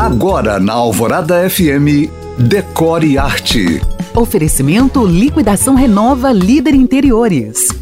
Agora na Alvorada FM, Decore Arte. Oferecimento Liquidação Renova Líder Interiores.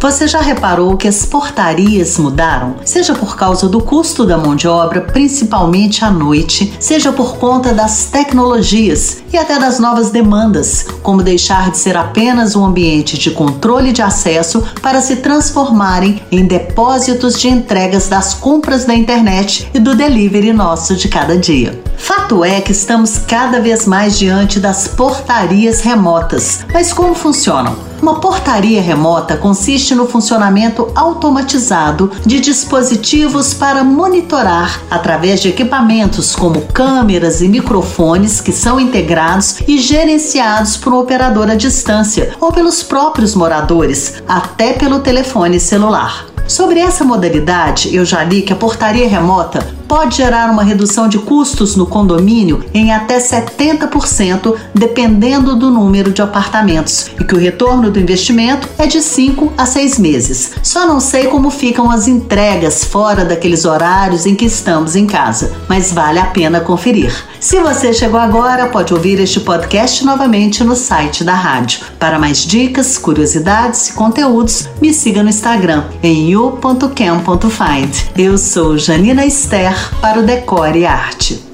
Você já reparou que as portarias mudaram? Seja por causa do custo da mão de obra, principalmente à noite, seja por conta das tecnologias e até das novas demandas, como deixar de ser apenas um ambiente de controle de acesso para se transformarem em depósitos de entregas das compras da internet e do delivery nosso de cada dia. Fato é que estamos cada vez mais diante das portarias remotas. Mas como funcionam? Uma portaria remota consiste no funcionamento automatizado de dispositivos para monitorar, através de equipamentos como câmeras e microfones que são integrados e gerenciados por um operador à distância ou pelos próprios moradores, até pelo telefone celular. Sobre essa modalidade, eu já li que a portaria remota pode gerar uma redução de custos no condomínio em até 70%, dependendo do número de apartamentos, e que o retorno do investimento é de 5 a 6 meses. Só não sei como ficam as entregas fora daqueles horários em que estamos em casa, mas vale a pena conferir. Se você chegou agora, pode ouvir este podcast novamente no site da rádio. Para mais dicas, curiosidades e conteúdos, me siga no Instagram em you.cam.find. Eu sou Janina Esther para o Decore Arte.